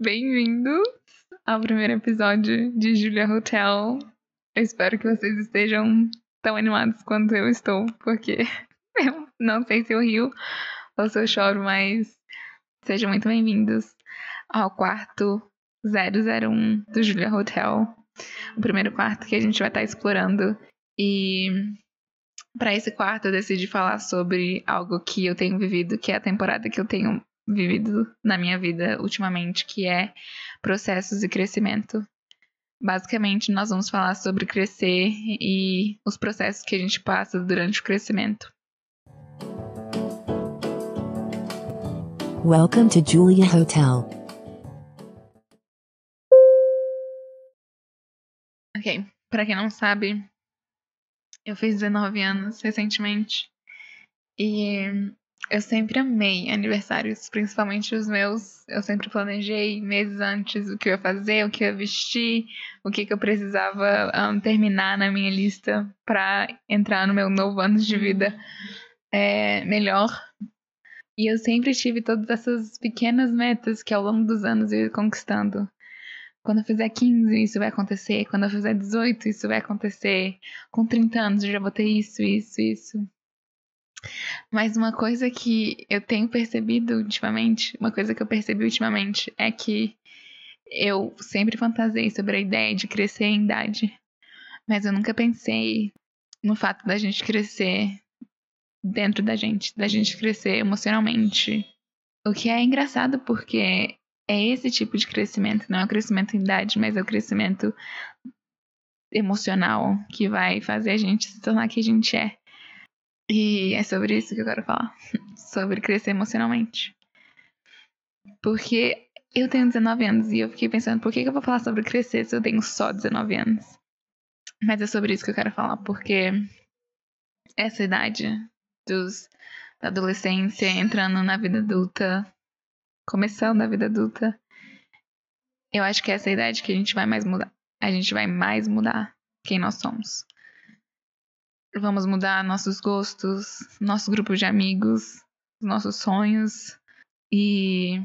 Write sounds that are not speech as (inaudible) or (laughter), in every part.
Bem-vindos ao primeiro episódio de Julia Hotel. Eu espero que vocês estejam tão animados quanto eu estou, porque (laughs) eu não sei se eu rio ou se eu choro, mas sejam muito bem-vindos ao quarto 001 do Julia Hotel, o primeiro quarto que a gente vai estar explorando. E para esse quarto eu decidi falar sobre algo que eu tenho vivido, que é a temporada que eu tenho vivido na minha vida ultimamente, que é processos e crescimento. Basicamente, nós vamos falar sobre crescer e os processos que a gente passa durante o crescimento. Welcome to Julia Hotel. Ok, para quem não sabe, eu fiz 19 anos recentemente e eu sempre amei aniversários, principalmente os meus. Eu sempre planejei meses antes o que eu ia fazer, o que eu ia vestir, o que, que eu precisava um, terminar na minha lista para entrar no meu novo ano de vida é, melhor. E eu sempre tive todas essas pequenas metas que ao longo dos anos eu ia conquistando. Quando eu fizer 15, isso vai acontecer. Quando eu fizer 18, isso vai acontecer. Com 30 anos, eu já vou ter isso, isso, isso. Mas uma coisa que eu tenho percebido ultimamente, uma coisa que eu percebi ultimamente é que eu sempre fantasiei sobre a ideia de crescer em idade, mas eu nunca pensei no fato da gente crescer dentro da gente, da gente crescer emocionalmente. O que é engraçado porque é esse tipo de crescimento, não é o crescimento em idade, mas é o crescimento emocional que vai fazer a gente se tornar quem a gente é. E é sobre isso que eu quero falar. (laughs) sobre crescer emocionalmente. Porque eu tenho 19 anos e eu fiquei pensando, por que, eu vou falar sobre crescer se eu tenho só 19 anos? Mas é sobre isso que eu quero falar, porque essa idade dos, da adolescência, entrando na vida adulta, começando a vida adulta, eu acho que é essa idade que a gente vai mais mudar. A gente vai mais mudar quem nós somos. Vamos mudar nossos gostos, nosso grupo de amigos, nossos sonhos. E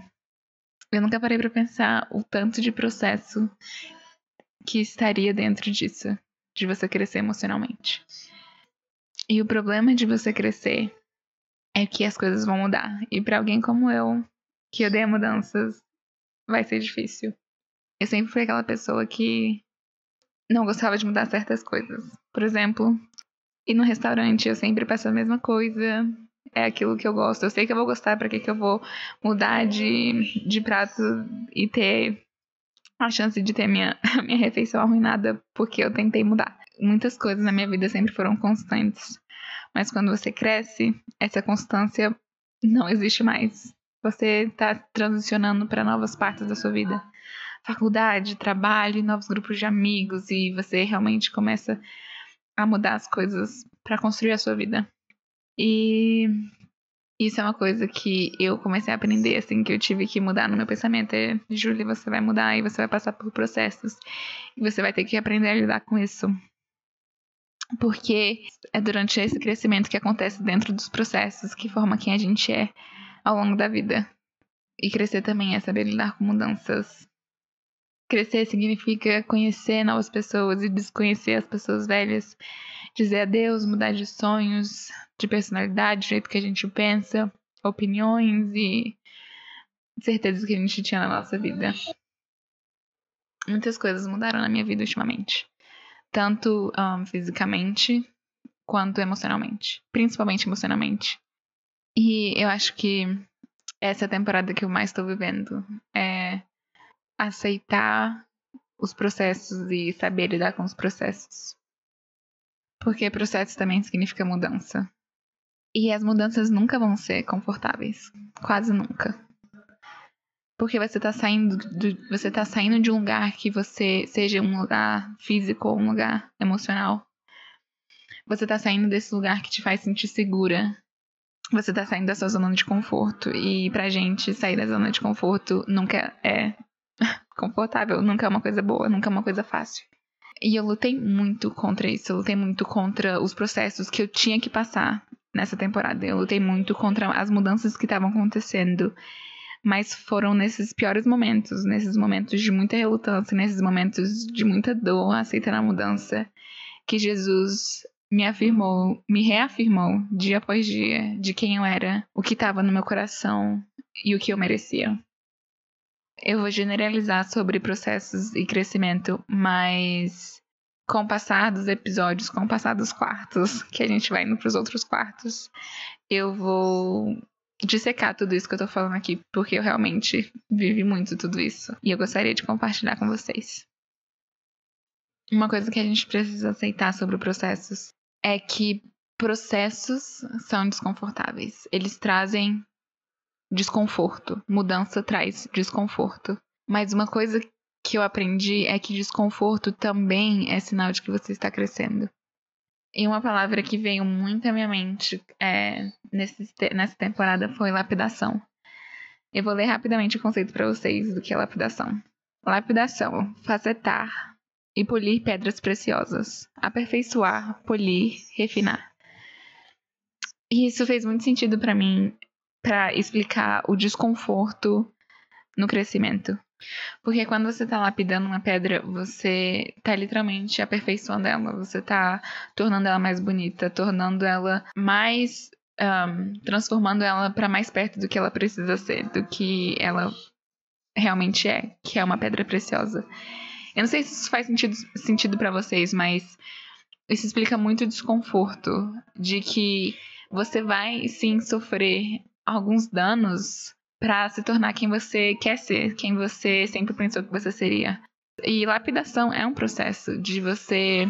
eu nunca parei para pensar o tanto de processo que estaria dentro disso, de você crescer emocionalmente. E o problema de você crescer é que as coisas vão mudar. E para alguém como eu, que odeia mudanças, vai ser difícil. Eu sempre fui aquela pessoa que não gostava de mudar certas coisas. Por exemplo, e no restaurante eu sempre peço a mesma coisa. É aquilo que eu gosto. Eu sei que eu vou gostar, para que, que eu vou mudar de, de prato e ter a chance de ter minha, (laughs) minha refeição arruinada porque eu tentei mudar. Muitas coisas na minha vida sempre foram constantes. Mas quando você cresce, essa constância não existe mais. Você está transicionando para novas partes da sua vida. Faculdade, trabalho, novos grupos de amigos, e você realmente começa a mudar as coisas para construir a sua vida. E isso é uma coisa que eu comecei a aprender, assim, que eu tive que mudar no meu pensamento. É, Júlia, você vai mudar e você vai passar por processos. E você vai ter que aprender a lidar com isso. Porque é durante esse crescimento que acontece dentro dos processos que forma quem a gente é ao longo da vida. E crescer também é saber lidar com mudanças Crescer significa conhecer novas pessoas e desconhecer as pessoas velhas. Dizer adeus, mudar de sonhos, de personalidade, do jeito que a gente pensa, opiniões e certezas que a gente tinha na nossa vida. Muitas coisas mudaram na minha vida ultimamente. Tanto um, fisicamente quanto emocionalmente. Principalmente emocionalmente. E eu acho que essa é a temporada que eu mais estou vivendo. É aceitar os processos e saber lidar com os processos. Porque processo também significa mudança. E as mudanças nunca vão ser confortáveis, quase nunca. Porque você está saindo você tá saindo de um lugar que você seja um lugar físico ou um lugar emocional. Você está saindo desse lugar que te faz sentir segura. Você está saindo da sua zona de conforto e pra gente sair da zona de conforto nunca é (laughs) confortável nunca é uma coisa boa, nunca é uma coisa fácil. E eu lutei muito contra isso, eu lutei muito contra os processos que eu tinha que passar nessa temporada. Eu lutei muito contra as mudanças que estavam acontecendo Mas foram nesses piores momentos, nesses momentos de muita relutância, nesses momentos de muita dor, aceitar a mudança, que Jesus me afirmou, me reafirmou dia após dia de quem eu era, o que estava no meu coração e o que eu merecia. Eu vou generalizar sobre processos e crescimento, mas com o passar dos episódios, com o passar dos quartos, que a gente vai indo para os outros quartos, eu vou dissecar tudo isso que eu tô falando aqui, porque eu realmente vivi muito tudo isso e eu gostaria de compartilhar com vocês. Uma coisa que a gente precisa aceitar sobre processos é que processos são desconfortáveis. Eles trazem desconforto. Mudança traz desconforto. Mas uma coisa que eu aprendi é que desconforto também é sinal de que você está crescendo. E uma palavra que veio muito à minha mente é, nesse, nessa temporada foi lapidação. Eu vou ler rapidamente o conceito para vocês do que é lapidação. Lapidação, facetar e polir pedras preciosas. Aperfeiçoar, polir, refinar. E isso fez muito sentido para mim para explicar o desconforto no crescimento. Porque quando você tá lapidando uma pedra, você tá literalmente aperfeiçoando ela, você tá tornando ela mais bonita, tornando ela mais. Um, transformando ela para mais perto do que ela precisa ser, do que ela realmente é, que é uma pedra preciosa. Eu não sei se isso faz sentido, sentido para vocês, mas isso explica muito o desconforto de que você vai sim sofrer alguns danos para se tornar quem você quer ser, quem você sempre pensou que você seria. E lapidação é um processo de você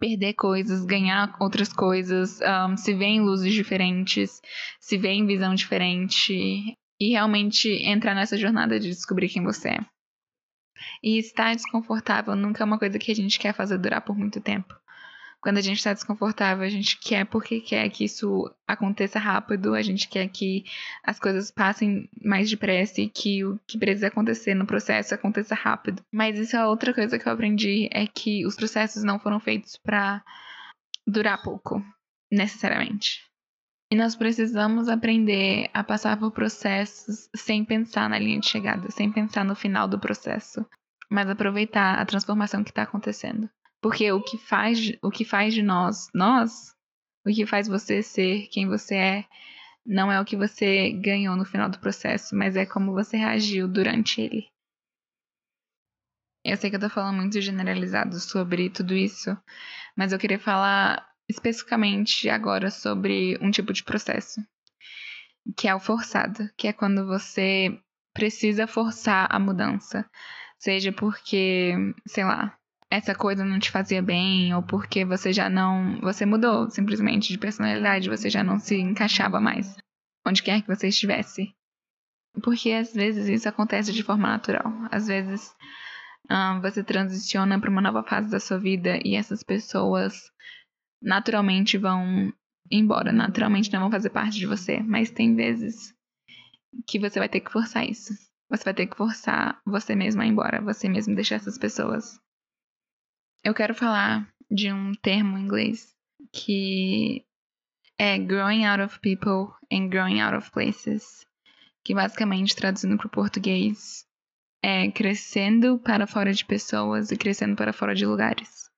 perder coisas, ganhar outras coisas, um, se ver em luzes diferentes, se ver em visão diferente e realmente entrar nessa jornada de descobrir quem você é. E estar desconfortável nunca é uma coisa que a gente quer fazer durar por muito tempo. Quando a gente está desconfortável, a gente quer porque quer que isso aconteça rápido, a gente quer que as coisas passem mais depressa e que o que precisa acontecer no processo aconteça rápido. Mas isso é outra coisa que eu aprendi é que os processos não foram feitos para durar pouco, necessariamente. E nós precisamos aprender a passar por processos sem pensar na linha de chegada, sem pensar no final do processo, mas aproveitar a transformação que está acontecendo. Porque o que faz, o que faz de nós, nós, o que faz você ser quem você é, não é o que você ganhou no final do processo, mas é como você reagiu durante ele. Eu sei que eu tô falando muito generalizado sobre tudo isso, mas eu queria falar especificamente agora sobre um tipo de processo, que é o forçado, que é quando você precisa forçar a mudança, seja porque, sei lá, essa coisa não te fazia bem ou porque você já não, você mudou simplesmente de personalidade, você já não se encaixava mais onde quer que você estivesse. Porque às vezes isso acontece de forma natural. Às vezes um, você transiciona para uma nova fase da sua vida e essas pessoas naturalmente vão embora, naturalmente não vão fazer parte de você. Mas tem vezes que você vai ter que forçar isso. Você vai ter que forçar você mesmo a ir embora, você mesmo deixar essas pessoas eu quero falar de um termo em inglês que é growing out of people and growing out of places, que basicamente traduzindo para o português é crescendo para fora de pessoas e crescendo para fora de lugares.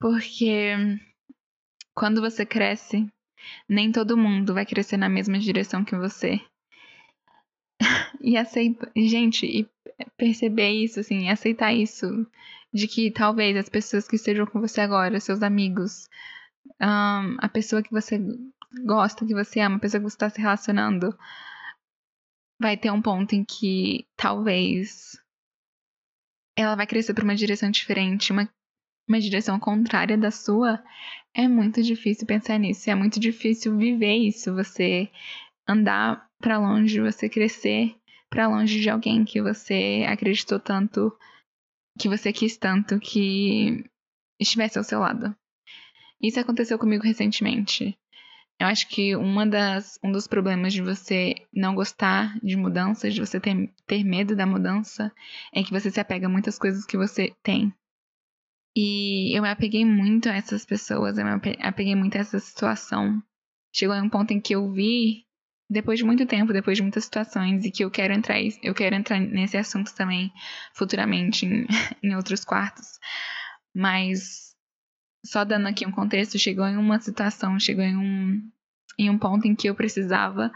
Porque quando você cresce, nem todo mundo vai crescer na mesma direção que você. (laughs) e aceitar, gente, e perceber isso assim, aceitar isso de que talvez as pessoas que estejam com você agora, seus amigos, um, a pessoa que você gosta, que você ama, a pessoa que você está se relacionando, vai ter um ponto em que talvez ela vai crescer para uma direção diferente, uma, uma direção contrária da sua. É muito difícil pensar nisso, é muito difícil viver isso, você andar para longe, você crescer para longe de alguém que você acreditou tanto que você quis tanto que estivesse ao seu lado. Isso aconteceu comigo recentemente. Eu acho que uma das, um dos problemas de você não gostar de mudanças, de você ter, ter medo da mudança, é que você se apega a muitas coisas que você tem. E eu me apeguei muito a essas pessoas, eu me apeguei muito a essa situação. Chegou em um ponto em que eu vi depois de muito tempo, depois de muitas situações, e que eu quero entrar, eu quero entrar nesse assunto também futuramente em, (laughs) em outros quartos. Mas só dando aqui um contexto, chegou em uma situação, chegou em um, em um ponto em que eu precisava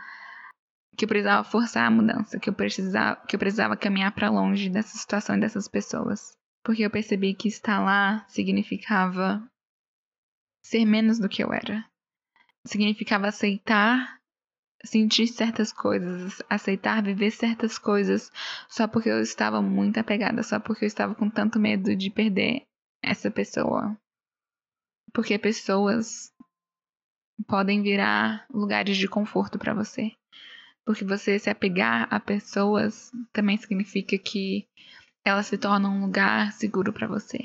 que eu precisava forçar a mudança, que eu precisava, que eu precisava caminhar para longe dessa situação e dessas pessoas, porque eu percebi que estar lá significava ser menos do que eu era. Significava aceitar sentir certas coisas, aceitar viver certas coisas só porque eu estava muito apegada, só porque eu estava com tanto medo de perder essa pessoa. Porque pessoas podem virar lugares de conforto para você. Porque você se apegar a pessoas também significa que elas se tornam um lugar seguro para você.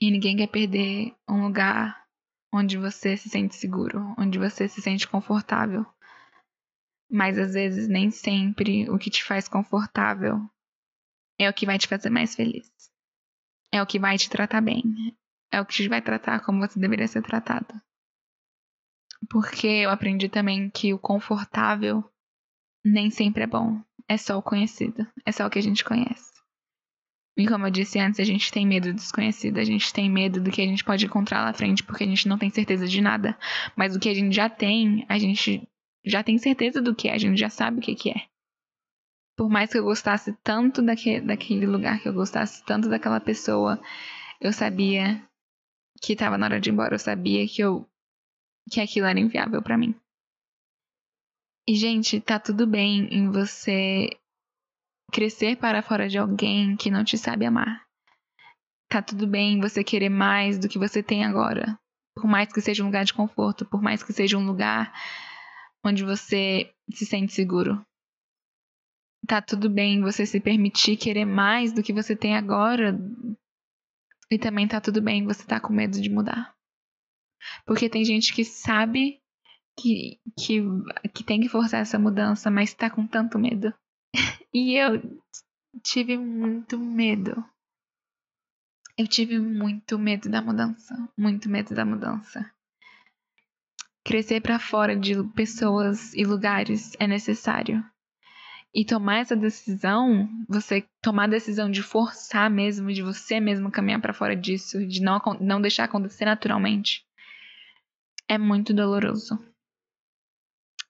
E ninguém quer perder um lugar onde você se sente seguro, onde você se sente confortável. Mas às vezes nem sempre o que te faz confortável é o que vai te fazer mais feliz. É o que vai te tratar bem. É o que te vai tratar como você deveria ser tratado. Porque eu aprendi também que o confortável nem sempre é bom. É só o conhecido. É só o que a gente conhece. E como eu disse antes, a gente tem medo do desconhecido, a gente tem medo do que a gente pode encontrar lá frente, porque a gente não tem certeza de nada. Mas o que a gente já tem, a gente já tem certeza do que é, a gente já sabe o que, que é. Por mais que eu gostasse tanto daquele, daquele lugar, que eu gostasse tanto daquela pessoa, eu sabia que estava na hora de ir embora, eu sabia que eu que aquilo era inviável para mim. E gente, tá tudo bem em você crescer para fora de alguém que não te sabe amar. Tá tudo bem você querer mais do que você tem agora. Por mais que seja um lugar de conforto, por mais que seja um lugar onde você se sente seguro. Tá tudo bem você se permitir querer mais do que você tem agora. E também tá tudo bem você tá com medo de mudar. Porque tem gente que sabe que, que, que tem que forçar essa mudança, mas tá com tanto medo. (laughs) e eu tive muito medo. Eu tive muito medo da mudança. Muito medo da mudança. Crescer para fora de pessoas e lugares é necessário. E tomar essa decisão, você tomar a decisão de forçar mesmo, de você mesmo caminhar para fora disso, de não, não deixar acontecer naturalmente, é muito doloroso.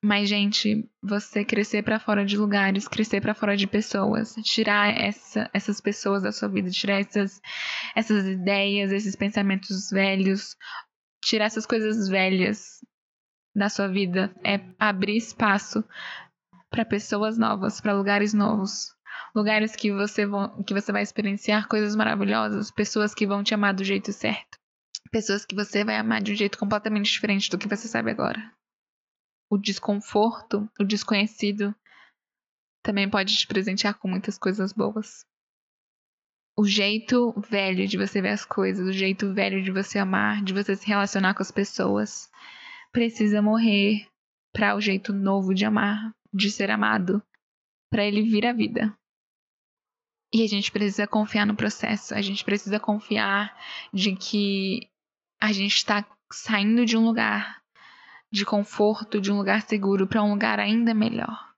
Mas, gente, você crescer para fora de lugares, crescer para fora de pessoas, tirar essa, essas pessoas da sua vida, tirar essas, essas ideias, esses pensamentos velhos, tirar essas coisas velhas da sua vida é abrir espaço para pessoas novas, para lugares novos, lugares que você, vão, que você vai experienciar coisas maravilhosas, pessoas que vão te amar do jeito certo, pessoas que você vai amar de um jeito completamente diferente do que você sabe agora. O desconforto, o desconhecido, também pode te presentear com muitas coisas boas. O jeito velho de você ver as coisas, o jeito velho de você amar, de você se relacionar com as pessoas, precisa morrer para o jeito novo de amar, de ser amado, para ele vir à vida. E a gente precisa confiar no processo, a gente precisa confiar de que a gente está saindo de um lugar de conforto, de um lugar seguro, para um lugar ainda melhor.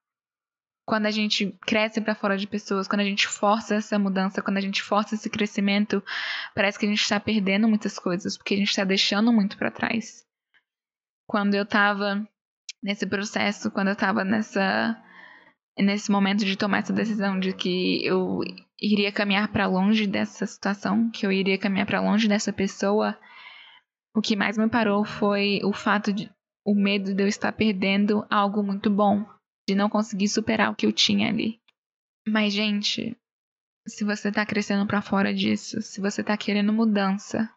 Quando a gente cresce para fora de pessoas, quando a gente força essa mudança, quando a gente força esse crescimento, parece que a gente está perdendo muitas coisas, porque a gente está deixando muito para trás quando eu tava nesse processo, quando eu tava nessa nesse momento de tomar essa decisão de que eu iria caminhar para longe dessa situação, que eu iria caminhar para longe dessa pessoa, o que mais me parou foi o fato de o medo de eu estar perdendo algo muito bom, de não conseguir superar o que eu tinha ali. Mas gente, se você tá crescendo para fora disso, se você tá querendo mudança,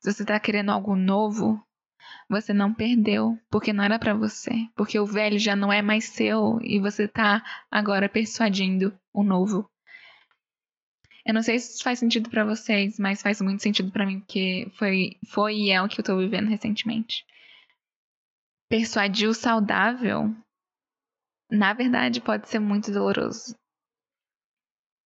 se você tá querendo algo novo, você não perdeu, porque não era para você, porque o velho já não é mais seu e você tá agora persuadindo o novo. Eu não sei se isso faz sentido para vocês, mas faz muito sentido para mim, porque foi, foi e é o que eu tô vivendo recentemente. Persuadir o saudável, na verdade, pode ser muito doloroso.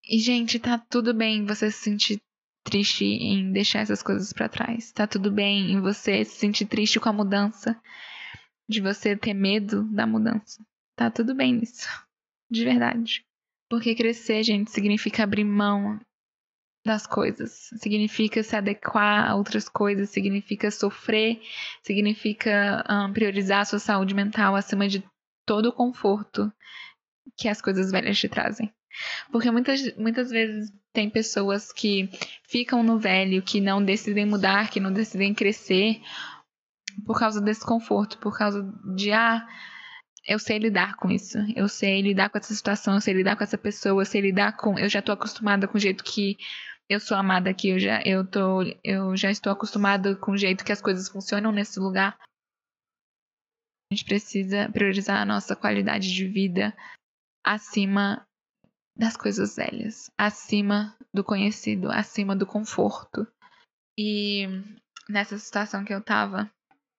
E, gente, tá tudo bem você se sentir triste em deixar essas coisas para trás. Tá tudo bem em você se sentir triste com a mudança, de você ter medo da mudança. tá tudo bem nisso. De verdade. Porque crescer, gente, significa abrir mão das coisas. Significa se adequar a outras coisas, significa sofrer, significa um, priorizar a sua saúde mental acima de todo o conforto que as coisas velhas te trazem. Porque muitas, muitas vezes tem pessoas que ficam no velho, que não decidem mudar, que não decidem crescer por causa desse conforto, por causa de, ah, eu sei lidar com isso, eu sei lidar com essa situação, eu sei lidar com essa pessoa, eu sei lidar com. Eu já tô acostumada com o jeito que eu sou amada aqui, eu já, eu tô, eu já estou acostumada com o jeito que as coisas funcionam nesse lugar. A gente precisa priorizar a nossa qualidade de vida acima das coisas velhas, acima do conhecido, acima do conforto. E nessa situação que eu tava,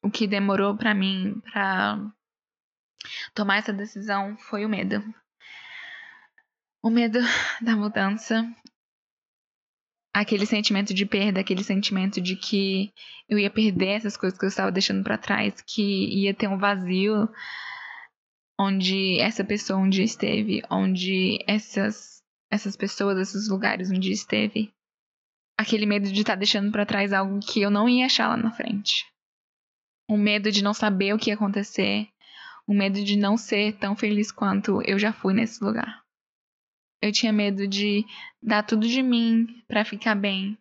o que demorou para mim para tomar essa decisão foi o medo. O medo (laughs) da mudança, aquele sentimento de perda, aquele sentimento de que eu ia perder essas coisas que eu estava deixando para trás, que ia ter um vazio onde essa pessoa um dia esteve, onde essas essas pessoas, esses lugares um dia esteve. Aquele medo de estar tá deixando para trás algo que eu não ia achar lá na frente. O medo de não saber o que ia acontecer, o medo de não ser tão feliz quanto eu já fui nesse lugar. Eu tinha medo de dar tudo de mim para ficar bem,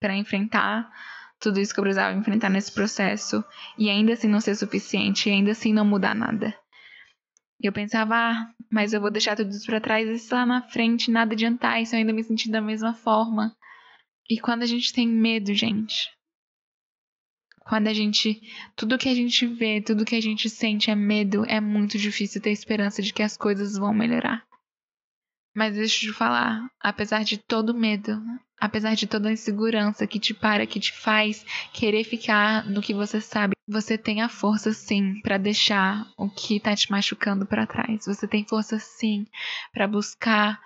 para enfrentar tudo isso que eu precisava enfrentar nesse processo e ainda assim não ser suficiente, e ainda assim não mudar nada. Eu pensava, ah, mas eu vou deixar tudo isso pra trás e se lá na frente nada adiantar, e se eu ainda me sentir da mesma forma. E quando a gente tem medo, gente, quando a gente. Tudo que a gente vê, tudo que a gente sente é medo, é muito difícil ter esperança de que as coisas vão melhorar. Mas deixa eu te falar, apesar de todo medo, apesar de toda a insegurança que te para, que te faz querer ficar no que você sabe, você tem a força sim para deixar o que tá te machucando para trás. Você tem força sim para buscar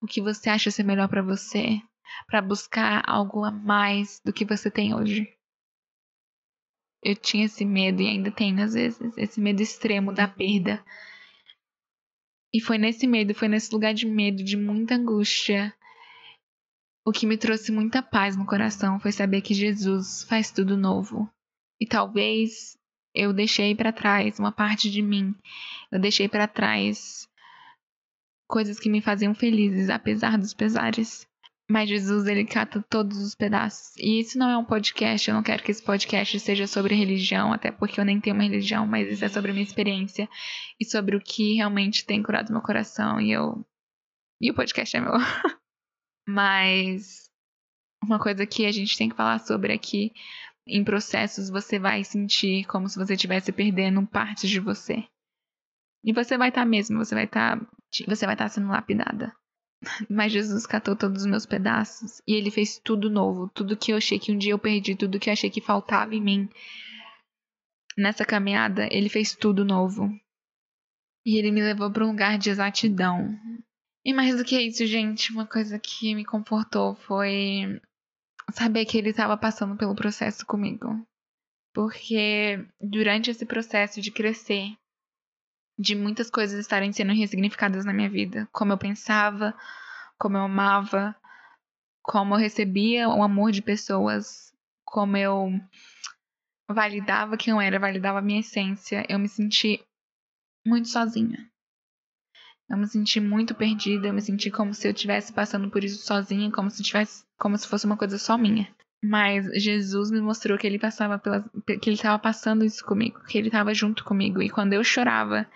o que você acha ser melhor para você, para buscar algo a mais do que você tem hoje. Eu tinha esse medo e ainda tenho às vezes, esse medo extremo da perda e foi nesse medo, foi nesse lugar de medo, de muita angústia. O que me trouxe muita paz no coração foi saber que Jesus faz tudo novo. E talvez eu deixei para trás uma parte de mim. Eu deixei para trás coisas que me faziam felizes, apesar dos pesares. Mas Jesus, ele cata todos os pedaços. E isso não é um podcast, eu não quero que esse podcast seja sobre religião, até porque eu nem tenho uma religião, mas isso é sobre a minha experiência e sobre o que realmente tem curado meu coração. E eu. E o podcast é meu. (laughs) mas uma coisa que a gente tem que falar sobre é que em processos você vai sentir como se você estivesse perdendo partes de você. E você vai estar tá mesmo, você vai estar. Tá, você vai estar tá sendo lapidada. Mas Jesus catou todos os meus pedaços e ele fez tudo novo, tudo que eu achei que um dia eu perdi, tudo que eu achei que faltava em mim. Nessa caminhada, ele fez tudo novo. E ele me levou para um lugar de exatidão. E mais do que isso, gente, uma coisa que me confortou foi saber que ele estava passando pelo processo comigo. Porque durante esse processo de crescer, de muitas coisas estarem sendo ressignificadas na minha vida. Como eu pensava, como eu amava, como eu recebia o amor de pessoas, como eu validava quem eu era, validava a minha essência. Eu me senti muito sozinha. Eu me senti muito perdida, eu me senti como se eu estivesse passando por isso sozinha, como se tivesse, como se fosse uma coisa só minha. Mas Jesus me mostrou que ele passava pela, que ele estava passando isso comigo, que ele estava junto comigo. E quando eu chorava,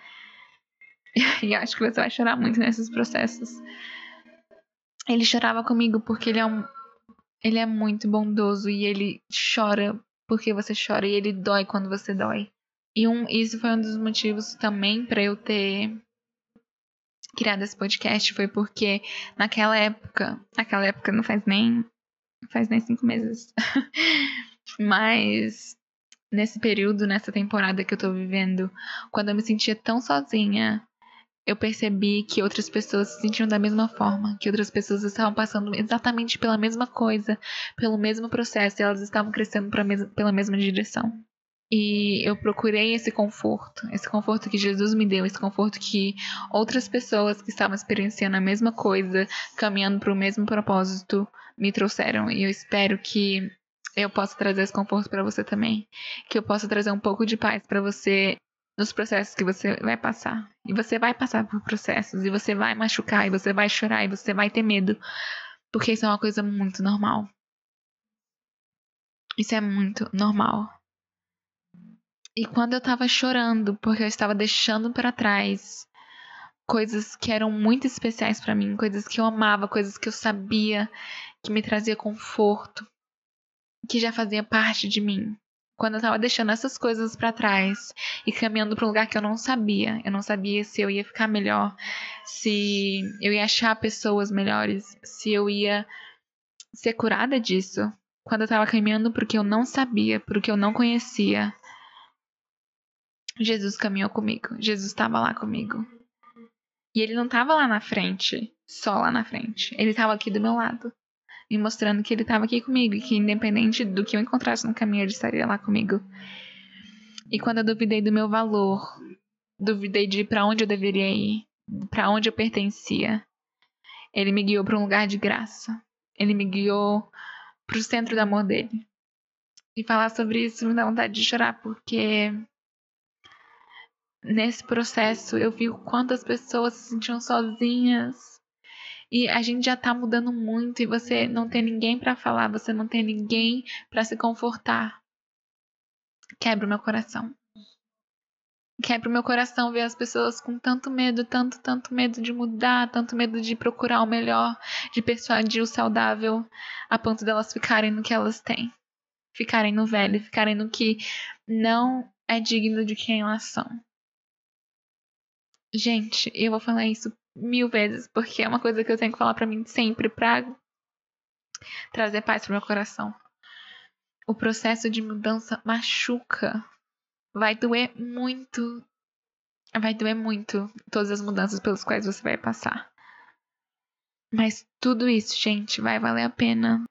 (laughs) e acho que você vai chorar muito nesses processos. Ele chorava comigo porque ele é um, ele é muito bondoso e ele chora porque você chora e ele dói quando você dói. E um, isso foi um dos motivos também para eu ter criado esse podcast foi porque naquela época, naquela época não faz nem faz nem cinco meses. (laughs) Mas nesse período, nessa temporada que eu tô vivendo, quando eu me sentia tão sozinha, eu percebi que outras pessoas se sentiam da mesma forma, que outras pessoas estavam passando exatamente pela mesma coisa, pelo mesmo processo, e elas estavam crescendo mes pela mesma direção. E eu procurei esse conforto, esse conforto que Jesus me deu, esse conforto que outras pessoas que estavam experienciando a mesma coisa, caminhando para o mesmo propósito, me trouxeram. E eu espero que eu possa trazer esse conforto para você também, que eu possa trazer um pouco de paz para você nos processos que você vai passar. E você vai passar por processos, e você vai machucar, e você vai chorar, e você vai ter medo, porque isso é uma coisa muito normal. Isso é muito normal. E quando eu tava chorando, porque eu estava deixando para trás coisas que eram muito especiais para mim, coisas que eu amava, coisas que eu sabia que me trazia conforto, que já fazia parte de mim. Quando eu tava deixando essas coisas para trás e caminhando para um lugar que eu não sabia, eu não sabia se eu ia ficar melhor, se eu ia achar pessoas melhores, se eu ia ser curada disso. Quando eu tava caminhando porque eu não sabia, porque eu não conhecia, Jesus caminhou comigo. Jesus estava lá comigo. E ele não estava lá na frente, só lá na frente. Ele estava aqui do meu lado, me mostrando que ele estava aqui comigo e que independente do que eu encontrasse no caminho, ele estaria lá comigo. E quando eu duvidei do meu valor, duvidei de para onde eu deveria ir, para onde eu pertencia, ele me guiou para um lugar de graça. Ele me guiou para o centro do amor dele. E falar sobre isso me dá vontade de chorar, porque nesse processo eu vi o quanto as pessoas se sentiam sozinhas. E a gente já tá mudando muito e você não tem ninguém para falar, você não tem ninguém para se confortar. Quebra o meu coração. Quebra o meu coração ver as pessoas com tanto medo, tanto, tanto medo de mudar, tanto medo de procurar o melhor, de persuadir o saudável, a ponto delas ficarem no que elas têm. Ficarem no velho, ficarem no que não é digno de quem elas são. Gente, eu vou falar isso mil vezes, porque é uma coisa que eu tenho que falar para mim sempre pra trazer paz pro meu coração. O processo de mudança machuca. Vai doer muito. Vai doer muito todas as mudanças pelas quais você vai passar. Mas tudo isso, gente, vai valer a pena.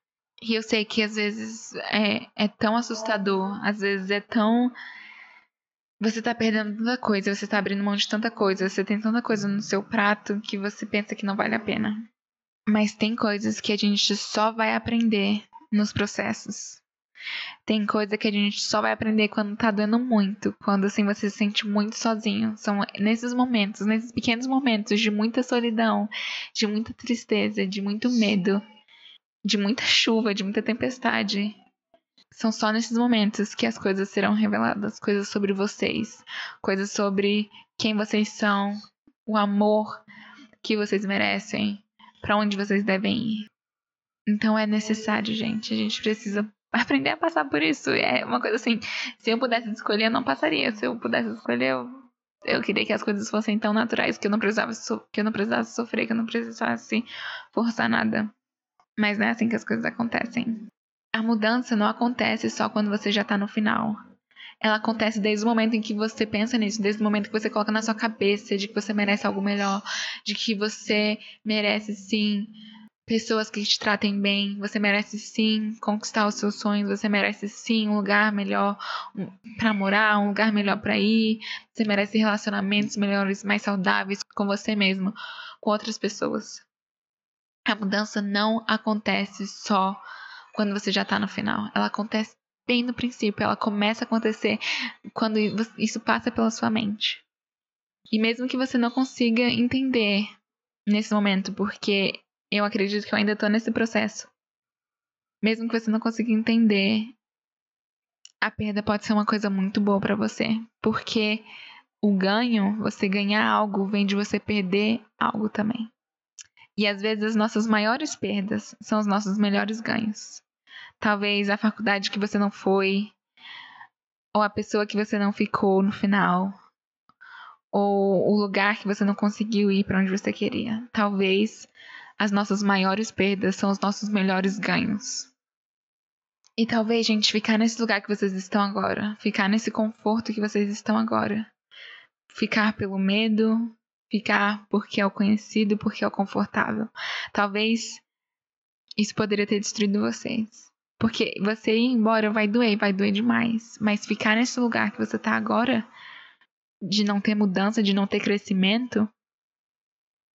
E eu sei que às vezes é, é tão assustador, às vezes é tão você tá perdendo tanta coisa, você tá abrindo mão de tanta coisa, você tem tanta coisa no seu prato que você pensa que não vale a pena. Mas tem coisas que a gente só vai aprender nos processos. Tem coisa que a gente só vai aprender quando tá doendo muito, quando assim você se sente muito sozinho. São nesses momentos, nesses pequenos momentos de muita solidão, de muita tristeza, de muito medo, de muita chuva, de muita tempestade, são só nesses momentos que as coisas serão reveladas, coisas sobre vocês, coisas sobre quem vocês são, o amor que vocês merecem, para onde vocês devem ir. Então é necessário, gente. A gente precisa aprender a passar por isso. É uma coisa assim, se eu pudesse escolher, eu não passaria. Se eu pudesse escolher, eu, eu queria que as coisas fossem tão naturais que eu não precisava so que eu não precisasse sofrer, que eu não precisasse forçar nada. Mas não é assim que as coisas acontecem. A mudança não acontece só quando você já está no final. Ela acontece desde o momento em que você pensa nisso, desde o momento que você coloca na sua cabeça de que você merece algo melhor, de que você merece sim pessoas que te tratem bem, você merece sim conquistar os seus sonhos, você merece sim um lugar melhor para morar, um lugar melhor para ir, você merece relacionamentos melhores, mais saudáveis com você mesmo, com outras pessoas. A mudança não acontece só quando você já tá no final. Ela acontece bem no princípio, ela começa a acontecer quando isso passa pela sua mente. E mesmo que você não consiga entender nesse momento, porque eu acredito que eu ainda tô nesse processo. Mesmo que você não consiga entender, a perda pode ser uma coisa muito boa para você, porque o ganho, você ganhar algo, vem de você perder algo também. E às vezes as nossas maiores perdas são os nossos melhores ganhos. Talvez a faculdade que você não foi, ou a pessoa que você não ficou no final, ou o lugar que você não conseguiu ir para onde você queria. Talvez as nossas maiores perdas são os nossos melhores ganhos. E talvez, gente, ficar nesse lugar que vocês estão agora, ficar nesse conforto que vocês estão agora, ficar pelo medo, ficar porque é o conhecido, porque é o confortável. Talvez isso poderia ter destruído vocês. Porque você ir embora vai doer, vai doer demais. Mas ficar nesse lugar que você tá agora, de não ter mudança, de não ter crescimento,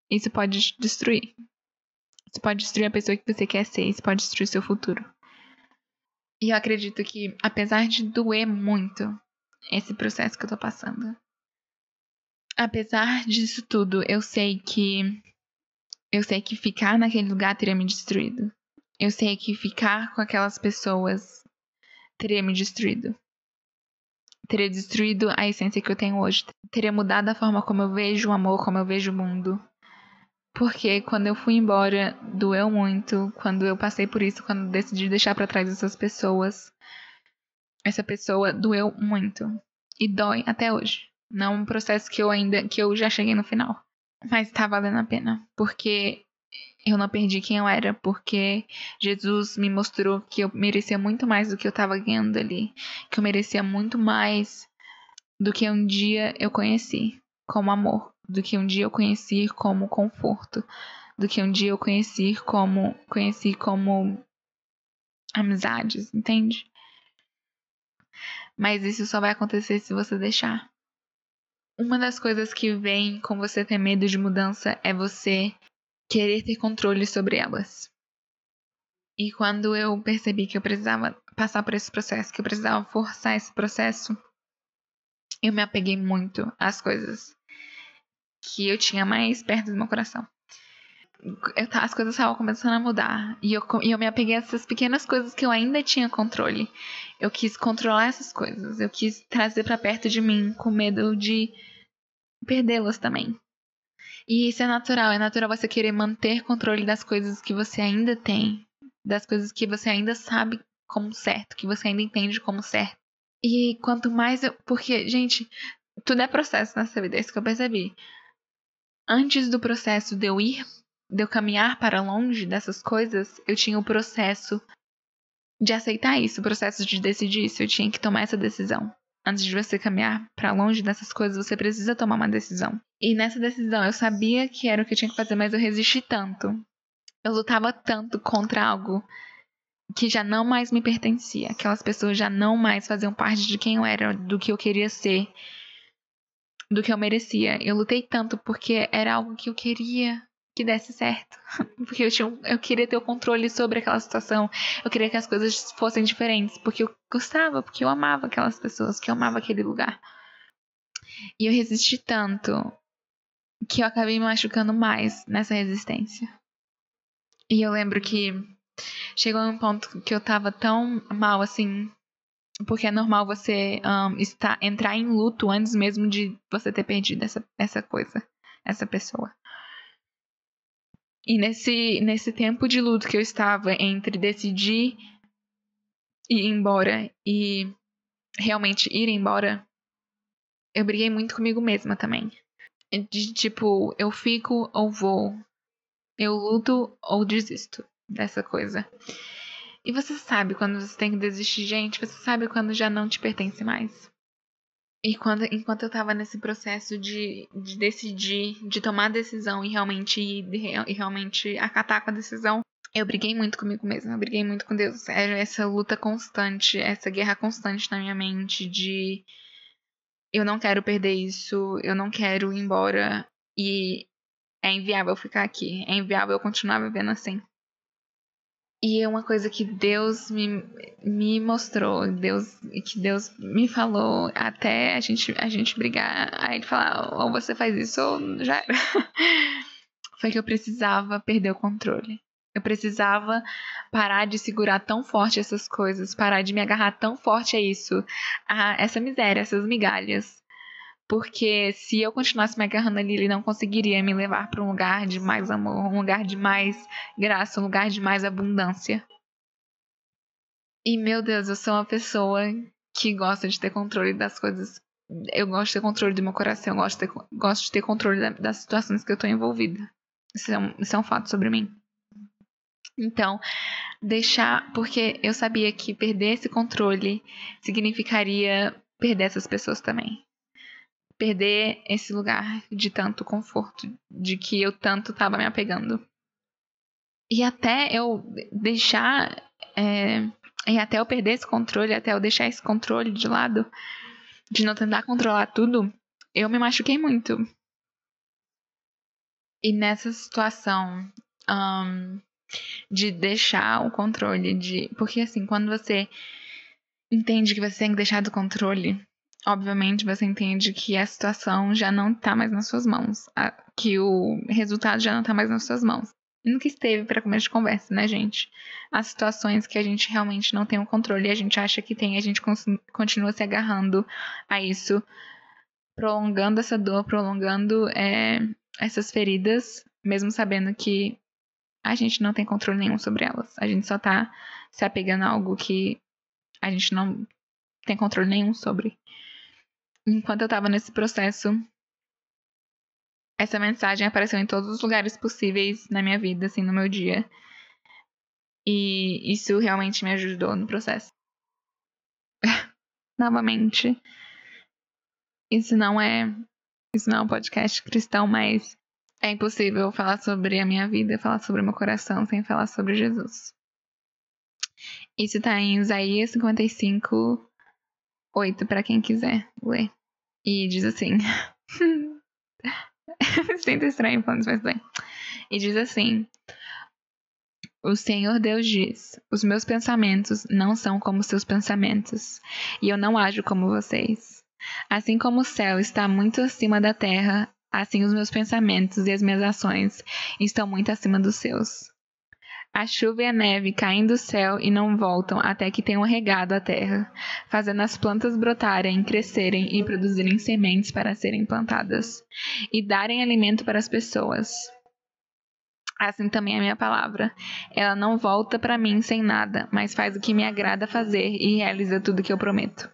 isso pode te destruir. Isso pode destruir a pessoa que você quer ser, isso pode destruir seu futuro. E eu acredito que, apesar de doer muito esse processo que eu tô passando, apesar disso tudo, eu sei que eu sei que ficar naquele lugar teria me destruído. Eu sei que ficar com aquelas pessoas teria me destruído. Teria destruído a essência que eu tenho hoje. Teria mudado a forma como eu vejo o amor, como eu vejo o mundo. Porque quando eu fui embora, doeu muito. Quando eu passei por isso, quando decidi deixar para trás essas pessoas, essa pessoa doeu muito. E dói até hoje. Não é um processo que eu ainda, que eu já cheguei no final. Mas tá valendo a pena. Porque eu não perdi quem eu era. Porque Jesus me mostrou que eu merecia muito mais do que eu tava ganhando ali. Que eu merecia muito mais do que um dia eu conheci como amor do que um dia eu conheci como conforto, do que um dia eu conheci como conheci como amizades, entende? Mas isso só vai acontecer se você deixar. Uma das coisas que vem com você ter medo de mudança é você querer ter controle sobre elas. E quando eu percebi que eu precisava passar por esse processo, que eu precisava forçar esse processo, eu me apeguei muito às coisas que eu tinha mais perto do meu coração. Eu, as coisas estavam começando a mudar. E eu, e eu me apeguei a essas pequenas coisas que eu ainda tinha controle. Eu quis controlar essas coisas. Eu quis trazer para perto de mim com medo de perdê-las também. E isso é natural. É natural você querer manter controle das coisas que você ainda tem. Das coisas que você ainda sabe como certo. Que você ainda entende como certo. E quanto mais eu. Porque, gente, tudo é processo nessa vida. É isso que eu percebi antes do processo de eu ir, de eu caminhar para longe dessas coisas, eu tinha o processo de aceitar isso, o processo de decidir isso. Eu tinha que tomar essa decisão. Antes de você caminhar para longe dessas coisas, você precisa tomar uma decisão. E nessa decisão eu sabia que era o que eu tinha que fazer, mas eu resisti tanto. Eu lutava tanto contra algo que já não mais me pertencia. Aquelas pessoas já não mais faziam parte de quem eu era, do que eu queria ser do que eu merecia. Eu lutei tanto porque era algo que eu queria que desse certo. (laughs) Porque eu, tinha, eu queria ter o controle sobre aquela situação. Eu queria que as coisas fossem diferentes. Porque eu gostava, porque eu amava aquelas pessoas, que eu amava aquele lugar. E eu resisti tanto que eu acabei me machucando mais nessa resistência. E eu lembro que chegou um ponto que eu tava tão mal assim, porque é normal você um, estar, entrar em luto antes mesmo de você ter perdido essa, essa coisa, essa pessoa. E nesse, nesse tempo de luto que eu estava entre decidir ir embora e realmente ir embora, eu briguei muito comigo mesma também. De tipo, eu fico ou vou. Eu luto ou desisto dessa coisa. E você sabe quando você tem que desistir, gente, você sabe quando já não te pertence mais. E quando, enquanto eu tava nesse processo de, de decidir, de tomar decisão e realmente e realmente acatar com a decisão, eu briguei muito comigo mesma, eu briguei muito com Deus. Era essa luta constante, essa guerra constante na minha mente de eu não quero perder isso, eu não quero ir embora e é inviável ficar aqui, é inviável continuar vivendo assim. E é uma coisa que Deus me, me mostrou, Deus, que Deus me falou até a gente, a gente brigar. Aí ele falar, ou você faz isso ou já era. (laughs) Foi que eu precisava perder o controle. Eu precisava parar de segurar tão forte essas coisas, parar de me agarrar tão forte a isso, a essa miséria, essas migalhas. Porque se eu continuasse me agarrando ali, ele não conseguiria me levar para um lugar de mais amor, um lugar de mais graça, um lugar de mais abundância. E meu Deus, eu sou uma pessoa que gosta de ter controle das coisas. Eu gosto de ter controle do meu coração, eu gosto de ter, gosto de ter controle das situações que eu estou envolvida. Isso é, um, isso é um fato sobre mim. Então, deixar. Porque eu sabia que perder esse controle significaria perder essas pessoas também perder esse lugar de tanto conforto, de que eu tanto estava me apegando. E até eu deixar é, E até eu perder esse controle, até eu deixar esse controle de lado, de não tentar controlar tudo, eu me machuquei muito. E nessa situação um, de deixar o controle, de. Porque assim, quando você entende que você tem que deixar do controle, obviamente você entende que a situação já não tá mais nas suas mãos. que o resultado já não tá mais nas suas mãos. E nunca esteve para começo de conversa, né, gente? As situações que a gente realmente não tem o controle e a gente acha que tem, a gente continua se agarrando a isso, prolongando essa dor, prolongando é, essas feridas, mesmo sabendo que a gente não tem controle nenhum sobre elas. A gente só tá se apegando a algo que a gente não tem controle nenhum sobre. Enquanto eu tava nesse processo, essa mensagem apareceu em todos os lugares possíveis na minha vida, assim, no meu dia. E isso realmente me ajudou no processo. (laughs) Novamente, isso não é isso não é um podcast cristão, mas é impossível falar sobre a minha vida, falar sobre o meu coração sem falar sobre Jesus. Isso está em Isaías 55, 8, para quem quiser ler. E diz assim. (laughs) Sinto estranho falando isso, mas bem. E diz assim: O Senhor Deus diz: Os meus pensamentos não são como seus pensamentos, e eu não ajo como vocês. Assim como o céu está muito acima da terra, assim os meus pensamentos e as minhas ações estão muito acima dos seus. A chuva e a neve caem do céu e não voltam até que tenham regado a terra, fazendo as plantas brotarem, crescerem e produzirem sementes para serem plantadas, e darem alimento para as pessoas. Assim também é a minha palavra. Ela não volta para mim sem nada, mas faz o que me agrada fazer e realiza tudo o que eu prometo.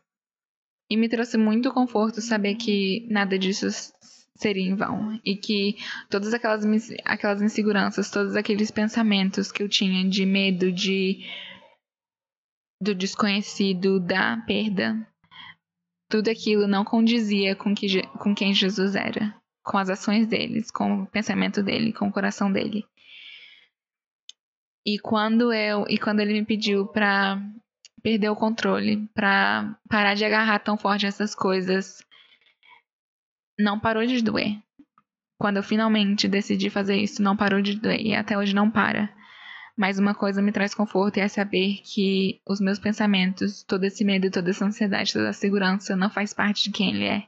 E me trouxe muito conforto saber que nada disso seria em vão. E que todas aquelas, aquelas inseguranças, todos aqueles pensamentos que eu tinha de medo, de do desconhecido, da perda, tudo aquilo não condizia com, que, com quem Jesus era, com as ações deles, com o pensamento dele, com o coração dele. E quando eu e quando ele me pediu para perder o controle, para parar de agarrar tão forte essas coisas, não parou de doer. Quando eu finalmente decidi fazer isso, não parou de doer e até hoje não para. Mas uma coisa me traz conforto e é saber que os meus pensamentos, todo esse medo, toda essa ansiedade, toda essa segurança não faz parte de quem ele é.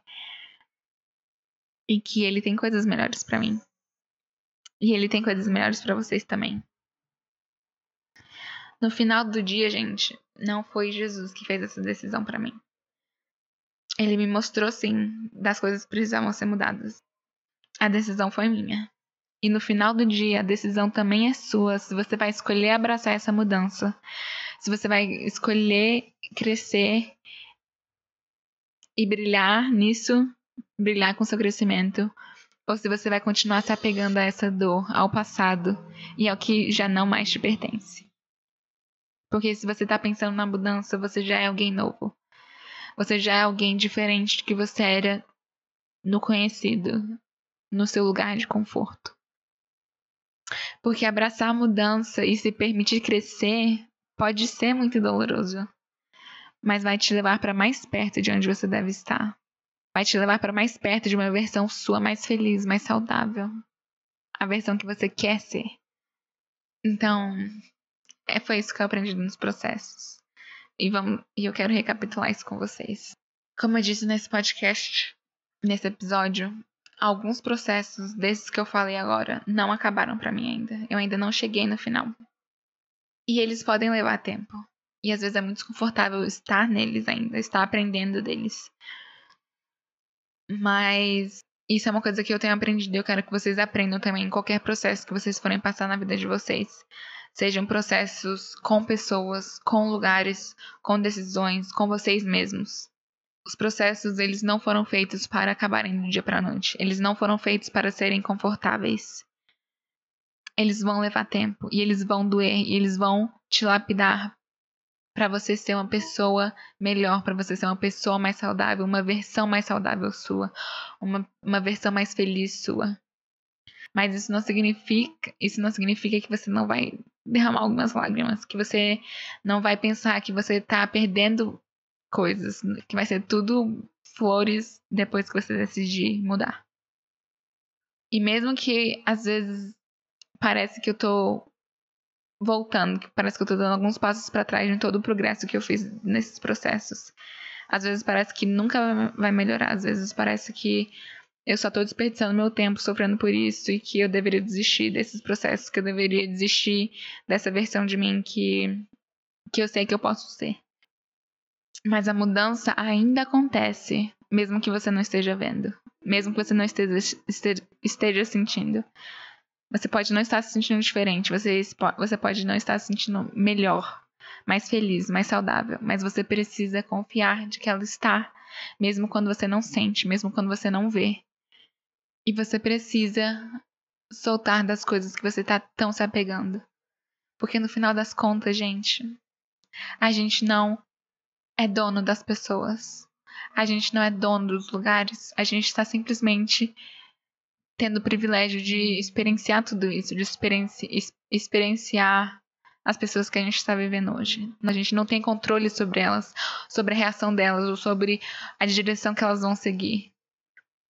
E que ele tem coisas melhores para mim. E ele tem coisas melhores para vocês também. No final do dia, gente, não foi Jesus que fez essa decisão para mim ele me mostrou sim das coisas que precisavam ser mudadas. A decisão foi minha. E no final do dia, a decisão também é sua. Se você vai escolher abraçar essa mudança, se você vai escolher crescer e brilhar nisso, brilhar com seu crescimento, ou se você vai continuar se apegando a essa dor, ao passado e ao que já não mais te pertence. Porque se você está pensando na mudança, você já é alguém novo. Você já é alguém diferente do que você era no conhecido, no seu lugar de conforto. Porque abraçar a mudança e se permitir crescer pode ser muito doloroso, mas vai te levar para mais perto de onde você deve estar. Vai te levar para mais perto de uma versão sua mais feliz, mais saudável. A versão que você quer ser. Então, é, foi isso que eu aprendi nos processos. E, vamos, e eu quero recapitular isso com vocês. Como eu disse nesse podcast, nesse episódio, alguns processos desses que eu falei agora não acabaram para mim ainda. Eu ainda não cheguei no final. E eles podem levar tempo. E às vezes é muito desconfortável estar neles ainda, estar aprendendo deles. Mas isso é uma coisa que eu tenho aprendido e eu quero que vocês aprendam também em qualquer processo que vocês forem passar na vida de vocês sejam processos com pessoas, com lugares, com decisões, com vocês mesmos. Os processos eles não foram feitos para acabarem do dia para a noite. Eles não foram feitos para serem confortáveis. Eles vão levar tempo e eles vão doer e eles vão te lapidar para você ser uma pessoa melhor, para você ser uma pessoa mais saudável, uma versão mais saudável sua, uma, uma versão mais feliz sua. Mas isso não significa, isso não significa que você não vai derramar algumas lágrimas, que você não vai pensar que você tá perdendo coisas, que vai ser tudo flores depois que você decidir mudar. E mesmo que às vezes parece que eu tô voltando, que parece que eu tô dando alguns passos para trás em todo o progresso que eu fiz nesses processos. Às vezes parece que nunca vai melhorar, às vezes parece que eu só tô desperdiçando meu tempo sofrendo por isso e que eu deveria desistir desses processos, que eu deveria desistir dessa versão de mim que que eu sei que eu posso ser. Mas a mudança ainda acontece, mesmo que você não esteja vendo, mesmo que você não esteja, esteja sentindo. Você pode não estar se sentindo diferente, você, você pode não estar se sentindo melhor, mais feliz, mais saudável, mas você precisa confiar de que ela está, mesmo quando você não sente, mesmo quando você não vê. E você precisa soltar das coisas que você está tão se apegando. Porque no final das contas, gente, a gente não é dono das pessoas. A gente não é dono dos lugares. A gente está simplesmente tendo o privilégio de experienciar tudo isso, de experienci experienciar as pessoas que a gente está vivendo hoje. A gente não tem controle sobre elas, sobre a reação delas ou sobre a direção que elas vão seguir.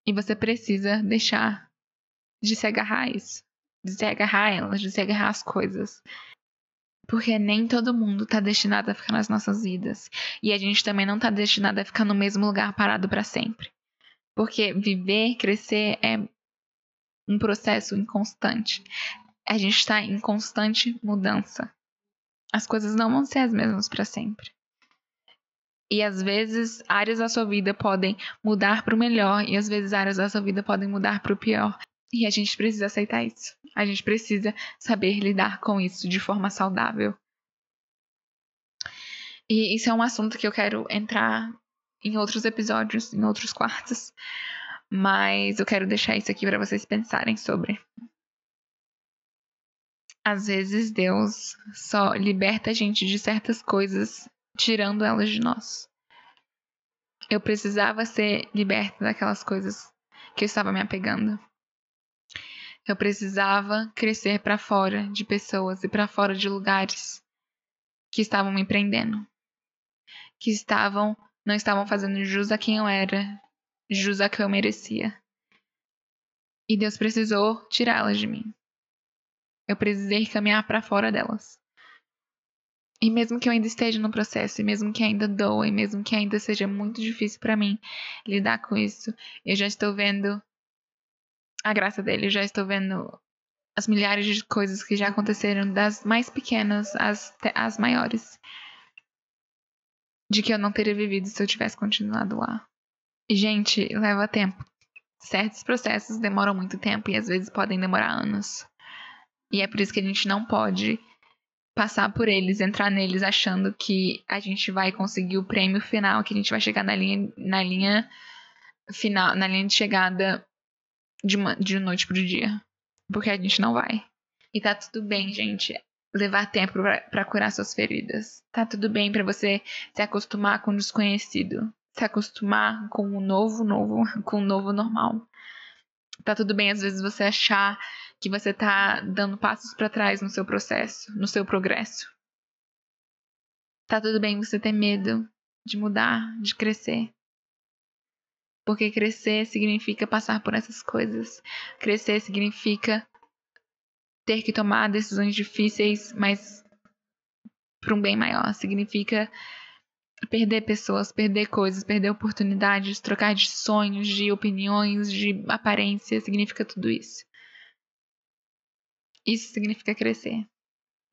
E você precisa deixar de se agarrar a isso, de se agarrar a elas, de se agarrar às coisas. Porque nem todo mundo tá destinado a ficar nas nossas vidas. E a gente também não tá destinado a ficar no mesmo lugar parado para sempre. Porque viver, crescer é um processo inconstante. A gente está em constante mudança. As coisas não vão ser as mesmas para sempre. E às vezes áreas da sua vida podem mudar para o melhor e às vezes áreas da sua vida podem mudar para o pior. E a gente precisa aceitar isso. A gente precisa saber lidar com isso de forma saudável. E isso é um assunto que eu quero entrar em outros episódios, em outros quartos. Mas eu quero deixar isso aqui para vocês pensarem sobre. Às vezes Deus só liberta a gente de certas coisas, tirando elas de nós. Eu precisava ser liberta daquelas coisas que eu estava me apegando. Eu precisava crescer para fora de pessoas e para fora de lugares que estavam me prendendo, que estavam não estavam fazendo jus a quem eu era, jus a que eu merecia. E Deus precisou tirá-las de mim. Eu precisei caminhar para fora delas. E mesmo que eu ainda esteja no processo, e mesmo que ainda doa, e mesmo que ainda seja muito difícil para mim lidar com isso, eu já estou vendo a graça dele. Eu já estou vendo as milhares de coisas que já aconteceram, das mais pequenas às, às maiores, de que eu não teria vivido se eu tivesse continuado lá. E, gente, leva tempo. Certos processos demoram muito tempo e às vezes podem demorar anos. E é por isso que a gente não pode passar por eles, entrar neles achando que a gente vai conseguir o prêmio final, que a gente vai chegar na linha, na linha final, na linha de chegada de, uma, de noite pro dia. Porque a gente não vai. E tá tudo bem, gente. Levar tempo para curar suas feridas. Tá tudo bem para você se acostumar com o desconhecido. Se acostumar com o novo, novo, (laughs) com o novo normal. Tá tudo bem, às vezes, você achar que você tá dando passos para trás no seu processo, no seu progresso. Tá tudo bem você ter medo de mudar, de crescer. Porque crescer significa passar por essas coisas. Crescer significa ter que tomar decisões difíceis, mas para um bem maior. Significa perder pessoas, perder coisas, perder oportunidades, trocar de sonhos, de opiniões, de aparência. Significa tudo isso. Isso significa crescer.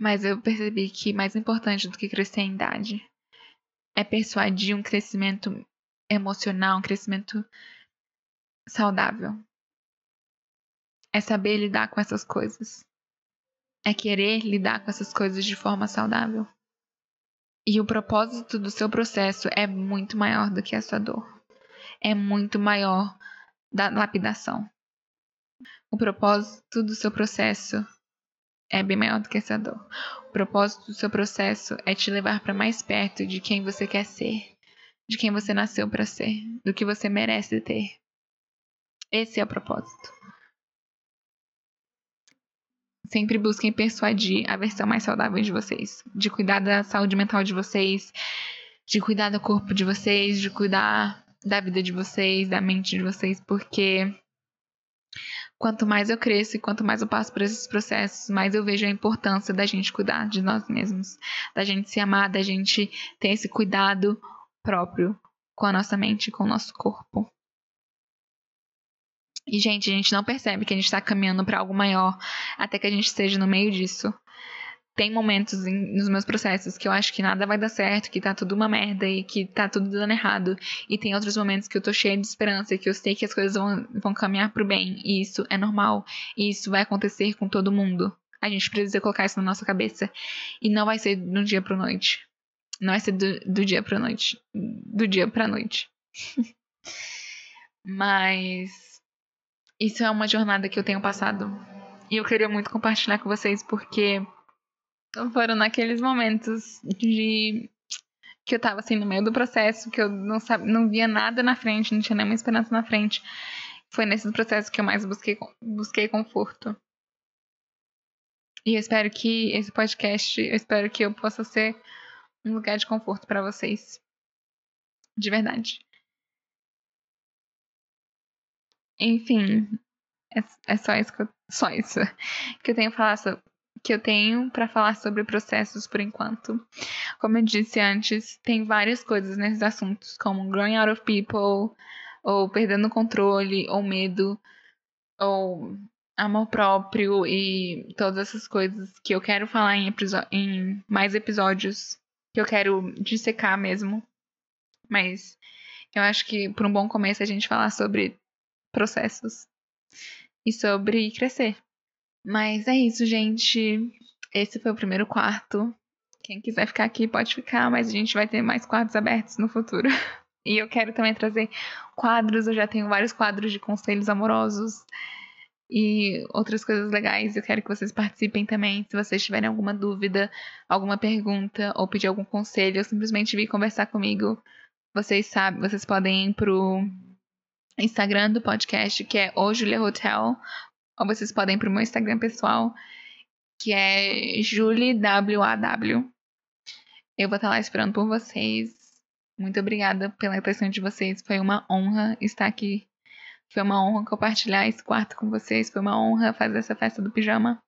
Mas eu percebi que mais importante do que crescer em idade é persuadir um crescimento emocional, um crescimento saudável. É saber lidar com essas coisas. É querer lidar com essas coisas de forma saudável. E o propósito do seu processo é muito maior do que a sua dor. É muito maior da lapidação. O propósito do seu processo é bem maior do que essa dor. O propósito do seu processo é te levar para mais perto de quem você quer ser de quem você nasceu para ser, do que você merece ter. Esse é o propósito. sempre busquem persuadir a versão mais saudável de vocês, de cuidar da saúde mental de vocês, de cuidar do corpo de vocês, de cuidar da vida de vocês, da mente de vocês, porque quanto mais eu cresço e quanto mais eu passo por esses processos, mais eu vejo a importância da gente cuidar de nós mesmos, da gente se amar, da gente ter esse cuidado próprio com a nossa mente, com o nosso corpo. E, gente, a gente não percebe que a gente está caminhando para algo maior até que a gente esteja no meio disso. Tem momentos em, nos meus processos que eu acho que nada vai dar certo, que tá tudo uma merda e que tá tudo dando errado. E tem outros momentos que eu tô cheia de esperança e que eu sei que as coisas vão, vão caminhar pro bem. E isso é normal. E isso vai acontecer com todo mundo. A gente precisa colocar isso na nossa cabeça. E não vai ser do dia pra noite. Não vai ser do, do dia pra noite. Do dia pra noite. (laughs) Mas isso é uma jornada que eu tenho passado. E eu queria muito compartilhar com vocês porque foram naqueles momentos de que eu tava assim no meio do processo, que eu não sabia, não via nada na frente, não tinha nenhuma esperança na frente. Foi nesse processo que eu mais busquei, busquei conforto. E eu espero que esse podcast, eu espero que eu possa ser um lugar de conforto para vocês. De verdade. Enfim, é, é só isso que eu, só isso (laughs) que eu tenho a falar sobre, que eu tenho para falar sobre processos por enquanto. Como eu disse antes, tem várias coisas nesses assuntos, como growing out of people, ou perdendo o controle, ou medo, ou amor próprio e todas essas coisas que eu quero falar em, em mais episódios, que eu quero dissecar mesmo. Mas eu acho que por um bom começo a gente falar sobre processos e sobre crescer. Mas é isso, gente. Esse foi o primeiro quarto. Quem quiser ficar aqui pode ficar, mas a gente vai ter mais quartos abertos no futuro. (laughs) E eu quero também trazer quadros. Eu já tenho vários quadros de conselhos amorosos e outras coisas legais. Eu quero que vocês participem também. Se vocês tiverem alguma dúvida, alguma pergunta ou pedir algum conselho, ou simplesmente vir conversar comigo, vocês sabem, vocês podem ir pro Instagram do podcast, que é o Julia Hotel, ou vocês podem ir pro meu Instagram pessoal, que é JulieWAW. Eu vou estar lá esperando por vocês. Muito obrigada pela atenção de vocês. Foi uma honra estar aqui. Foi uma honra compartilhar esse quarto com vocês. Foi uma honra fazer essa festa do pijama.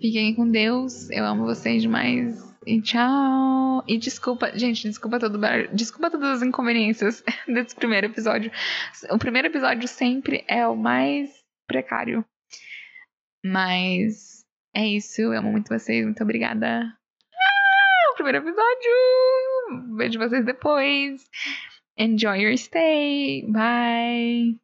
Fiquem com Deus. Eu amo vocês demais. E tchau. E desculpa, gente, desculpa todo desculpa todas as inconveniências (laughs) desse primeiro episódio. O primeiro episódio sempre é o mais precário. Mas é isso. Eu amo muito vocês. Muito obrigada. Ah, o primeiro episódio. Vejo vocês depois. Enjoy your stay. Bye.